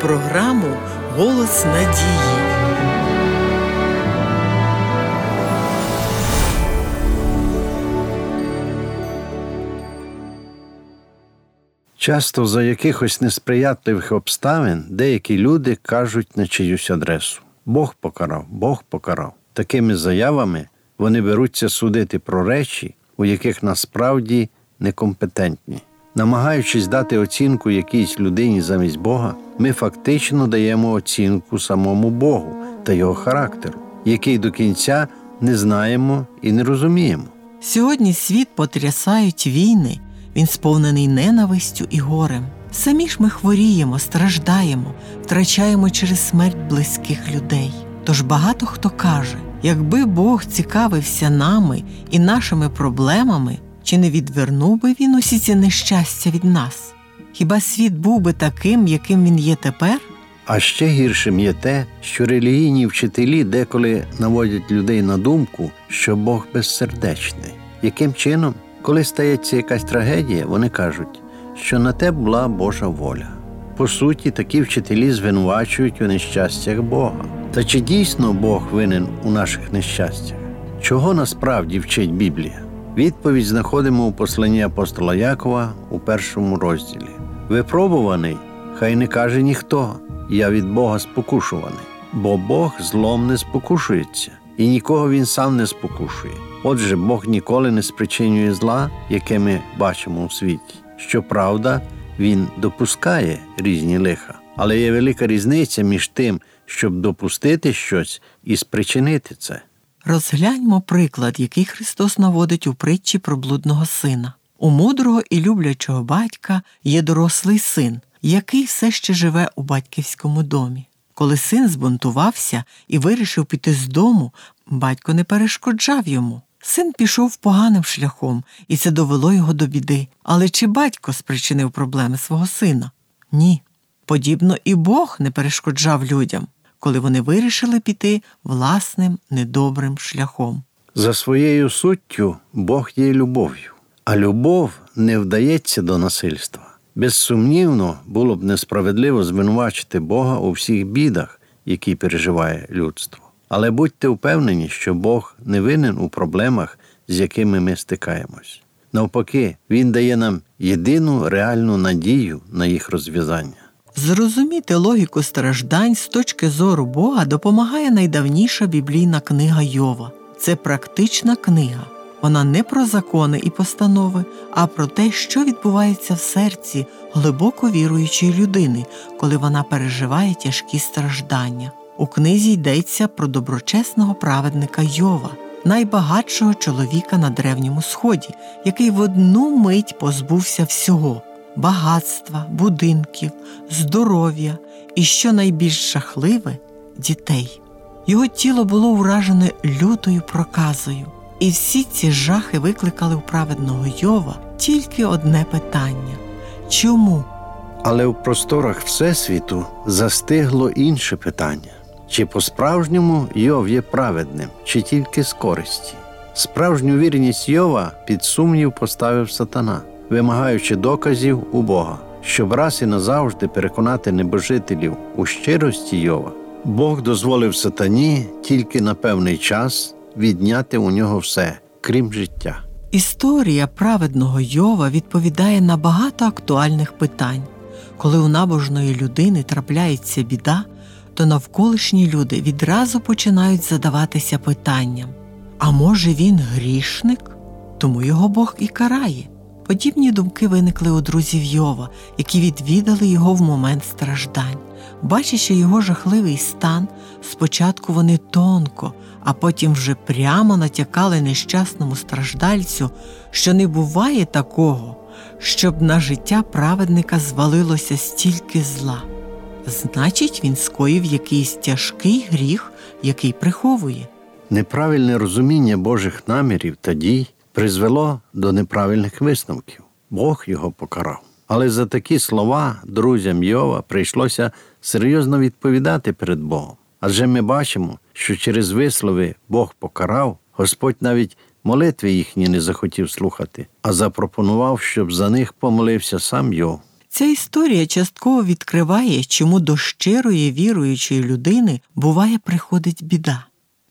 програму Голос надії. Часто за якихось несприятливих обставин деякі люди кажуть на чиюсь адресу Бог покарав, Бог покарав. Такими заявами вони беруться судити про речі, у яких насправді некомпетентні. Намагаючись дати оцінку якійсь людині замість Бога, ми фактично даємо оцінку самому Богу та його характеру, який до кінця не знаємо і не розуміємо. Сьогодні світ потрясають війни, він сповнений ненавистю і горем. Самі ж ми хворіємо, страждаємо, втрачаємо через смерть близьких людей. Тож багато хто каже, якби Бог цікавився нами і нашими проблемами, чи не відвернув би він усі ці нещастя від нас? Хіба світ був би таким, яким він є тепер? А ще гіршим є те, що релігійні вчителі деколи наводять людей на думку, що Бог безсердечний. Яким чином, коли стається якась трагедія, вони кажуть, що на те була Божа воля. По суті, такі вчителі звинувачують у нещастях Бога. Та чи дійсно Бог винен у наших нещастях? Чого насправді вчить Біблія? Відповідь знаходимо у посланні апостола Якова у першому розділі. Випробуваний, хай не каже ніхто, я від Бога спокушуваний, бо Бог злом не спокушується, і нікого він сам не спокушує. Отже, Бог ніколи не спричинює зла, яке ми бачимо у світі. Щоправда, Він допускає різні лиха, але є велика різниця між тим, щоб допустити щось і спричинити це. Розгляньмо приклад, який Христос наводить у притчі про блудного сина. У мудрого і люблячого батька є дорослий син, який все ще живе у батьківському домі. Коли син збунтувався і вирішив піти з дому, батько не перешкоджав йому. Син пішов поганим шляхом, і це довело його до біди. Але чи батько спричинив проблеми свого сина? Ні. Подібно і Бог не перешкоджав людям, коли вони вирішили піти власним недобрим шляхом. За своєю суттю Бог є любов'ю, а любов не вдається до насильства. Безсумнівно було б несправедливо звинувачити Бога у всіх бідах, які переживає людство. Але будьте впевнені, що Бог не винен у проблемах, з якими ми стикаємось. Навпаки, Він дає нам єдину реальну надію на їх розв'язання. Зрозуміти логіку страждань з точки зору Бога допомагає найдавніша біблійна книга Йова. Це практична книга. Вона не про закони і постанови, а про те, що відбувається в серці глибоко віруючої людини, коли вона переживає тяжкі страждання. У книзі йдеться про доброчесного праведника Йова, найбагатшого чоловіка на древньому сході, який в одну мить позбувся всього багатства, будинків, здоров'я і, що найбільш жахливе, дітей. Його тіло було уражене лютою проказою, і всі ці жахи викликали у праведного Йова тільки одне питання чому? Але в просторах Всесвіту застигло інше питання чи по-справжньому Йов є праведним, чи тільки з користі. Справжню вірність Йова під сумнів поставив сатана, вимагаючи доказів у Бога, щоб раз і назавжди переконати небожителів у щирості Йова. Бог дозволив сатані тільки на певний час відняти у нього все, крім життя. Історія праведного Йова відповідає на багато актуальних питань. Коли у набожної людини трапляється біда, то навколишні люди відразу починають задаватися питанням: а може він грішник? Тому його Бог і карає. Подібні думки виникли у друзів Йова, які відвідали його в момент страждань. Бачачи його жахливий стан, спочатку вони тонко, а потім вже прямо натякали нещасному страждальцю, що не буває такого, щоб на життя праведника звалилося стільки зла. Значить, він скоїв якийсь тяжкий гріх, який приховує. Неправильне розуміння Божих намірів та дій призвело до неправильних висновків. Бог його покарав. Але за такі слова друзям Йова прийшлося серйозно відповідати перед Богом. Адже ми бачимо, що через вислови Бог покарав, Господь навіть молитви їхні не захотів слухати, а запропонував, щоб за них помолився сам Йов. Ця історія частково відкриває, чому до щирої віруючої людини буває приходить біда.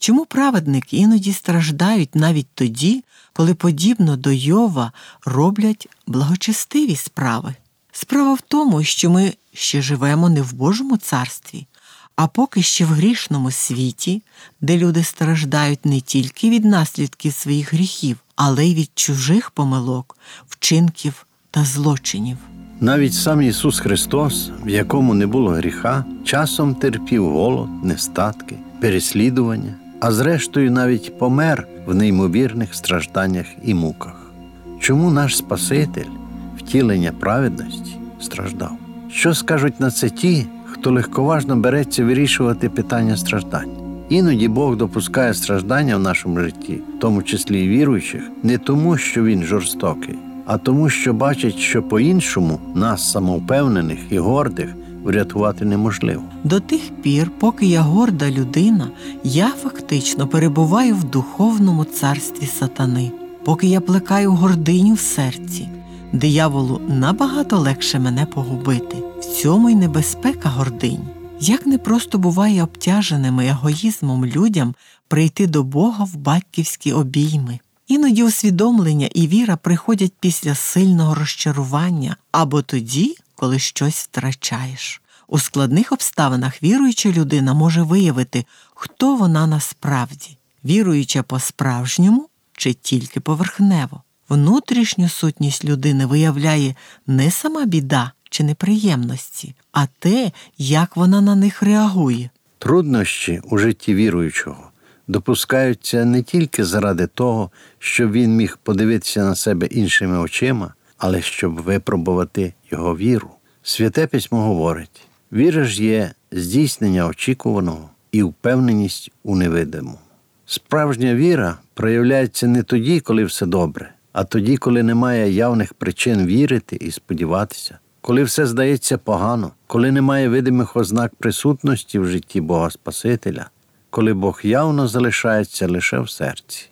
Чому праведники іноді страждають навіть тоді, коли подібно до Йова роблять благочестиві справи? Справа в тому, що ми ще живемо не в Божому царстві, а поки ще в грішному світі, де люди страждають не тільки від наслідків своїх гріхів, але й від чужих помилок, вчинків та злочинів. Навіть сам Ісус Христос, в якому не було гріха, часом терпів голод, нестатки, переслідування, а зрештою навіть помер в неймовірних стражданнях і муках. Чому наш Спаситель, втілення праведності, страждав? Що скажуть на це ті, хто легковажно береться вирішувати питання страждань? Іноді Бог допускає страждання в нашому житті, в тому числі і віруючих, не тому, що Він жорстокий, а тому, що бачить, що по-іншому нас, самовпевнених і гордих, врятувати неможливо. До тих пір, поки я горда людина, я фактично перебуваю в духовному царстві сатани, поки я плекаю гординю в серці. Дияволу набагато легше мене погубити. В цьому й небезпека гординь. Як не просто буває обтяженими егоїзмом людям прийти до Бога в батьківські обійми. Іноді усвідомлення і віра приходять після сильного розчарування або тоді, коли щось втрачаєш. У складних обставинах віруюча людина може виявити, хто вона насправді, віруюча по-справжньому чи тільки поверхнево. Внутрішню сутність людини виявляє не сама біда чи неприємності, а те, як вона на них реагує. Труднощі у житті віруючого допускаються не тільки заради того, щоб він міг подивитися на себе іншими очима, але щоб випробувати його віру. Святе письмо говорить: віра ж є здійснення очікуваного і впевненість у невидимому. Справжня віра проявляється не тоді, коли все добре, а тоді, коли немає явних причин вірити і сподіватися, коли все здається погано, коли немає видимих ознак присутності в житті Бога Спасителя, коли Бог явно залишається лише в серці.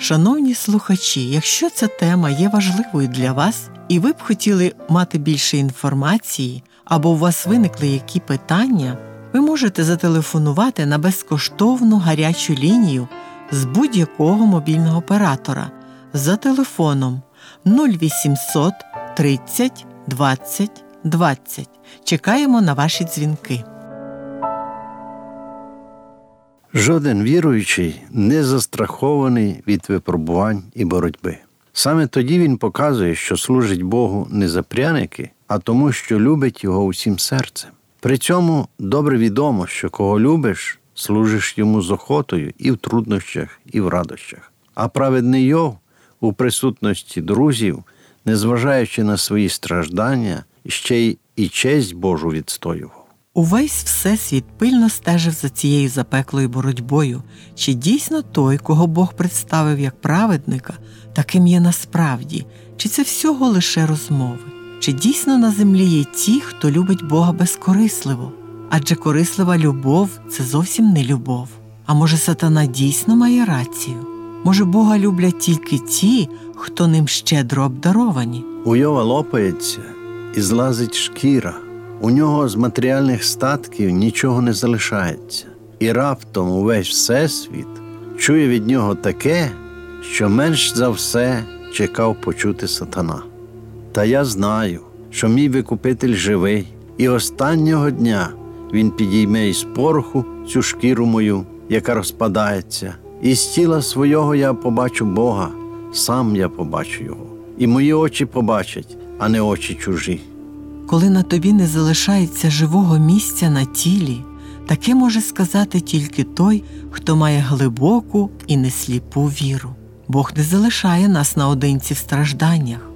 Шановні слухачі, якщо ця тема є важливою для вас, і ви б хотіли мати більше інформації, або у вас виникли які питання, ви можете зателефонувати на безкоштовну гарячу лінію з будь-якого мобільного оператора за телефоном 0800 30 20 20. Чекаємо на ваші дзвінки. Жоден віруючий не застрахований від випробувань і боротьби. Саме тоді він показує, що служить Богу не за пряники, а тому, що любить його усім серцем. При цьому добре відомо, що кого любиш, служиш йому з охотою і в труднощах, і в радощах. А праведний Йов у присутності друзів, незважаючи на свої страждання, ще й і честь Божу відстоював. Увесь всесвіт пильно стежив за цією запеклою боротьбою, чи дійсно той, кого Бог представив як праведника, таким є насправді, чи це всього лише розмови, чи дійсно на землі є ті, хто любить Бога безкорисливо, адже корислива любов це зовсім не любов. А може, сатана дійсно має рацію? Може, Бога люблять тільки ті, хто ним щедро обдаровані? У Йова лопається і злазить шкіра. У нього з матеріальних статків нічого не залишається, і раптом увесь всесвіт чує від нього таке, що менш за все чекав почути сатана. Та я знаю, що мій викупитель живий, і останнього дня він підійме із пороху цю шкіру мою, яка розпадається, і з тіла свого я побачу Бога, сам я побачу Його, і мої очі побачать, а не очі чужі коли на тобі не залишається живого місця на тілі, таке може сказати тільки той, хто має глибоку і несліпу віру. Бог не залишає нас наодинці в стражданнях.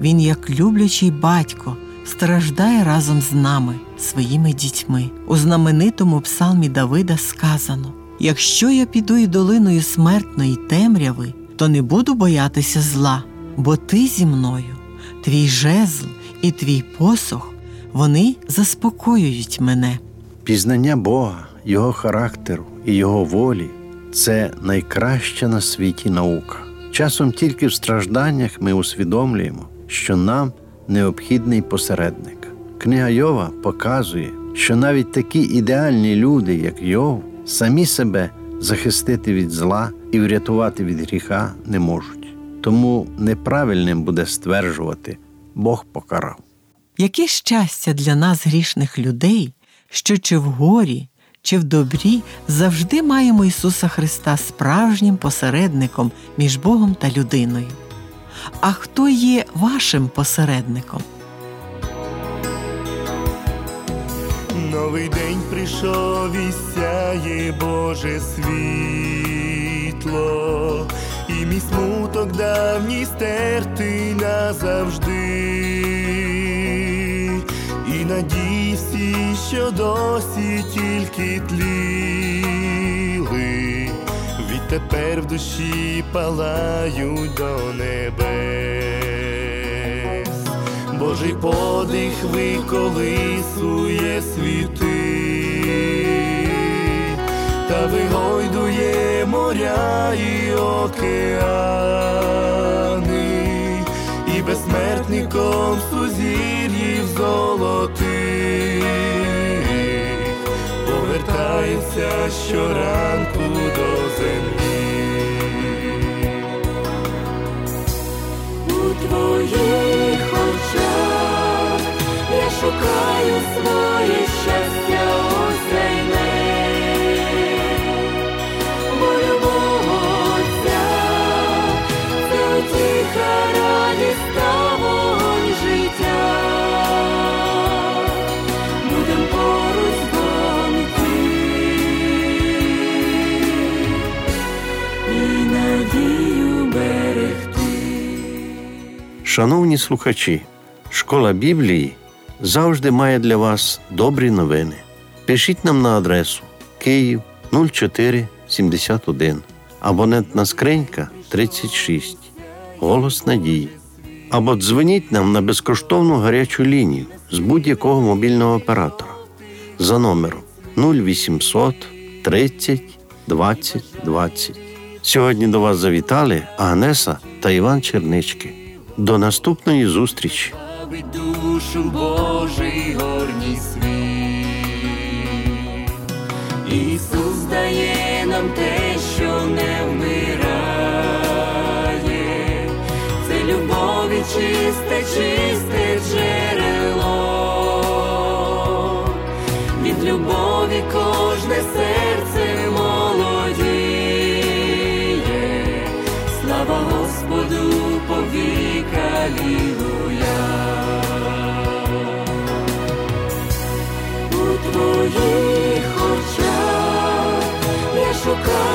Він, як люблячий батько, страждає разом з нами, своїми дітьми. У знаменитому псалмі Давида сказано: Якщо я піду і долиною смертної темряви, то не буду боятися зла, бо ти зі мною, твій жезл і твій посох, вони заспокоюють мене. Пізнання Бога, Його характеру і Його волі це найкраща на світі наука. Часом тільки в стражданнях ми усвідомлюємо, що нам необхідний посередник. Книга Йова показує, що навіть такі ідеальні люди, як Йов, самі себе захистити від зла і врятувати від гріха не можуть. Тому неправильним буде стверджувати Бог покарав. Яке щастя для нас, грішних людей, що чи в горі, чи в добрі завжди маємо Ісуса Христа справжнім посередником між Богом та людиною. А хто є вашим посередником? Новий день прийшов і сяє Боже світло, мій смуток давній стертий назавжди, і надії всі, що досі тільки тліли, відтепер в душі палають до небес. Божий подих виколисує світи, та вигойдує моря і океани, і безсмертником сузір'їв золотих. Повертається щоранку до землі. У твоїх очах я шукаю своє щастя Шановні слухачі, школа Біблії завжди має для вас добрі новини. Пишіть нам на адресу Київ 0471, абонентна скринька 36, Голос Надії. Або дзвоніть нам на безкоштовну гарячу лінію з будь-якого мобільного оператора за номером 0800 30 20 20. Сьогодні до вас завітали Агнеса та Іван Чернички. До наступної зустрічі! Душу Божий горній світ. Ісус дає нам те, що не вмирає, це любові чисте, чисте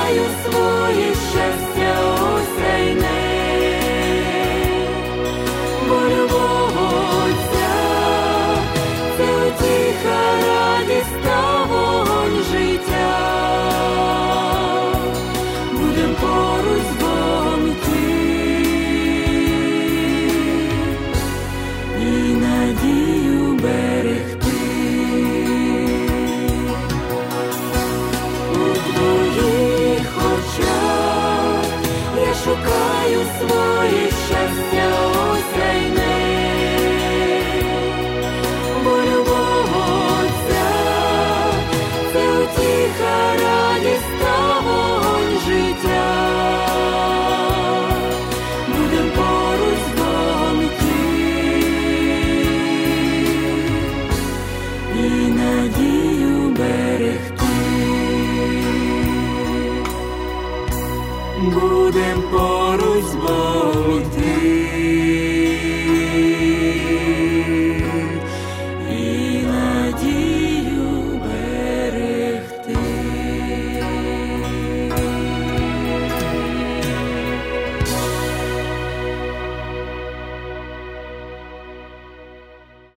шукаю своє щастя надію берегти. Будем поруч з Богом